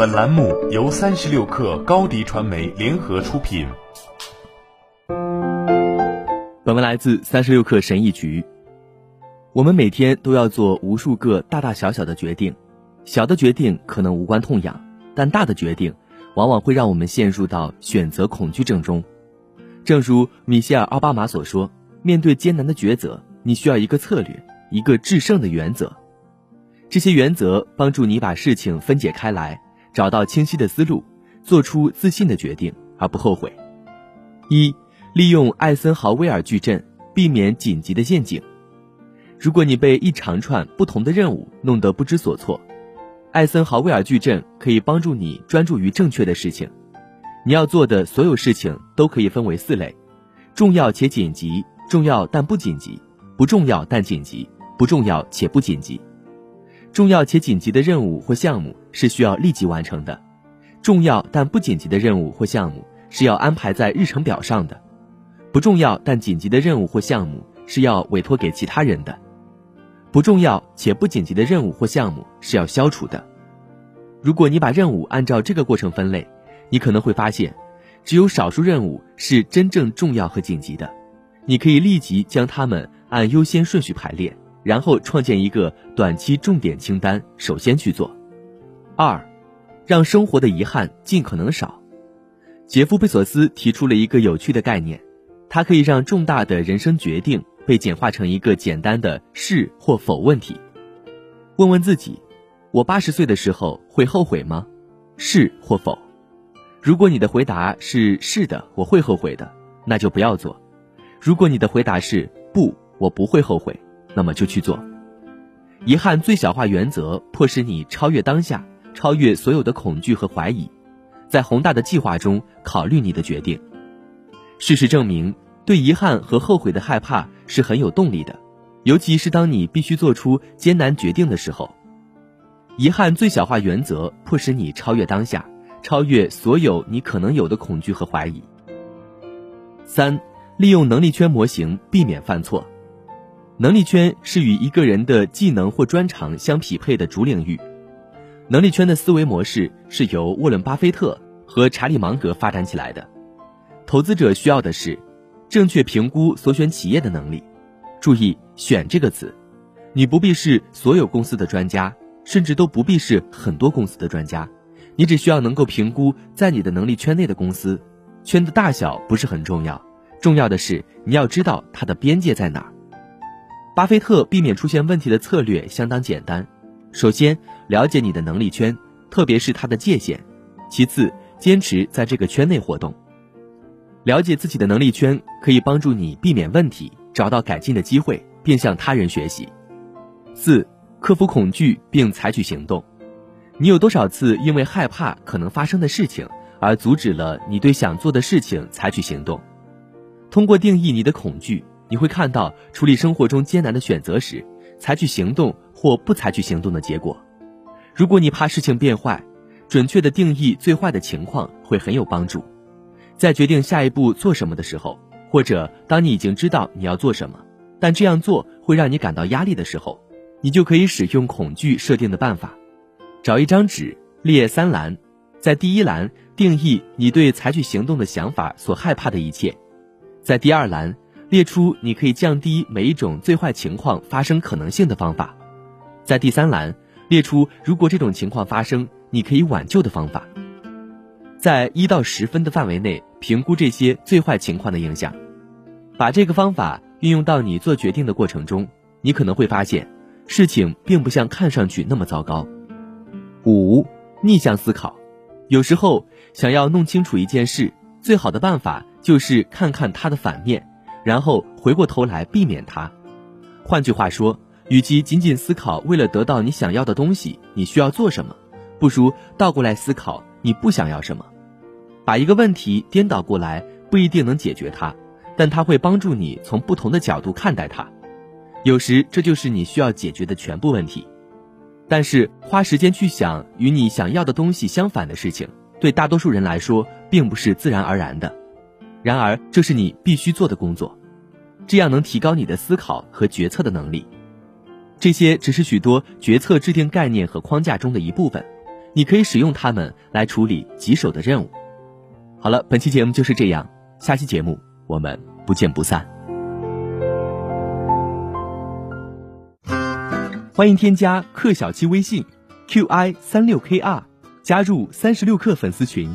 本栏目由三十六氪高低传媒联合出品。本文来自三十六氪神译局。我们每天都要做无数个大大小小的决定，小的决定可能无关痛痒，但大的决定往往会让我们陷入到选择恐惧症中。正如米歇尔·奥巴马所说：“面对艰难的抉择，你需要一个策略，一个制胜的原则。这些原则帮助你把事情分解开来。”找到清晰的思路，做出自信的决定而不后悔。一、利用艾森豪威尔矩阵，避免紧急的陷阱。如果你被一长串不同的任务弄得不知所措，艾森豪威尔矩阵可以帮助你专注于正确的事情。你要做的所有事情都可以分为四类：重要且紧急、重要但不紧急、不重要但紧急、不重要且不紧急。重要且紧急的任务或项目是需要立即完成的，重要但不紧急的任务或项目是要安排在日程表上的，不重要但紧急的任务或项目是要委托给其他人的，不重要且不紧急的任务或项目是要消除的。如果你把任务按照这个过程分类，你可能会发现，只有少数任务是真正重要和紧急的，你可以立即将它们按优先顺序排列。然后创建一个短期重点清单，首先去做。二，让生活的遗憾尽可能少。杰夫·贝索斯提出了一个有趣的概念，它可以让重大的人生决定被简化成一个简单的是或否问题。问问自己：我八十岁的时候会后悔吗？是或否？如果你的回答是是的，我会后悔的，那就不要做；如果你的回答是不，我不会后悔。那么就去做。遗憾最小化原则迫使你超越当下，超越所有的恐惧和怀疑，在宏大的计划中考虑你的决定。事实证明，对遗憾和后悔的害怕是很有动力的，尤其是当你必须做出艰难决定的时候。遗憾最小化原则迫使你超越当下，超越所有你可能有的恐惧和怀疑。三，利用能力圈模型避免犯错。能力圈是与一个人的技能或专长相匹配的主领域。能力圈的思维模式是由沃伦·巴菲特和查理·芒格发展起来的。投资者需要的是正确评估所选企业的能力。注意“选”这个词，你不必是所有公司的专家，甚至都不必是很多公司的专家，你只需要能够评估在你的能力圈内的公司。圈的大小不是很重要，重要的是你要知道它的边界在哪儿。巴菲特避免出现问题的策略相当简单：首先，了解你的能力圈，特别是它的界限；其次，坚持在这个圈内活动。了解自己的能力圈可以帮助你避免问题，找到改进的机会，并向他人学习。四、克服恐惧并采取行动。你有多少次因为害怕可能发生的事情而阻止了你对想做的事情采取行动？通过定义你的恐惧。你会看到处理生活中艰难的选择时，采取行动或不采取行动的结果。如果你怕事情变坏，准确的定义最坏的情况会很有帮助。在决定下一步做什么的时候，或者当你已经知道你要做什么，但这样做会让你感到压力的时候，你就可以使用恐惧设定的办法。找一张纸，列三栏，在第一栏定义你对采取行动的想法所害怕的一切，在第二栏。列出你可以降低每一种最坏情况发生可能性的方法，在第三栏列出如果这种情况发生你可以挽救的方法，在一到十分的范围内评估这些最坏情况的影响，把这个方法运用到你做决定的过程中，你可能会发现事情并不像看上去那么糟糕。五逆向思考，有时候想要弄清楚一件事，最好的办法就是看看它的反面。然后回过头来避免它。换句话说，与其仅仅思考为了得到你想要的东西你需要做什么，不如倒过来思考你不想要什么。把一个问题颠倒过来不一定能解决它，但它会帮助你从不同的角度看待它。有时这就是你需要解决的全部问题。但是花时间去想与你想要的东西相反的事情，对大多数人来说并不是自然而然的。然而，这是你必须做的工作，这样能提高你的思考和决策的能力。这些只是许多决策制定概念和框架中的一部分，你可以使用它们来处理棘手的任务。好了，本期节目就是这样，下期节目我们不见不散。欢迎添加克小七微信，qi 三六 kr，加入三十六课粉丝群。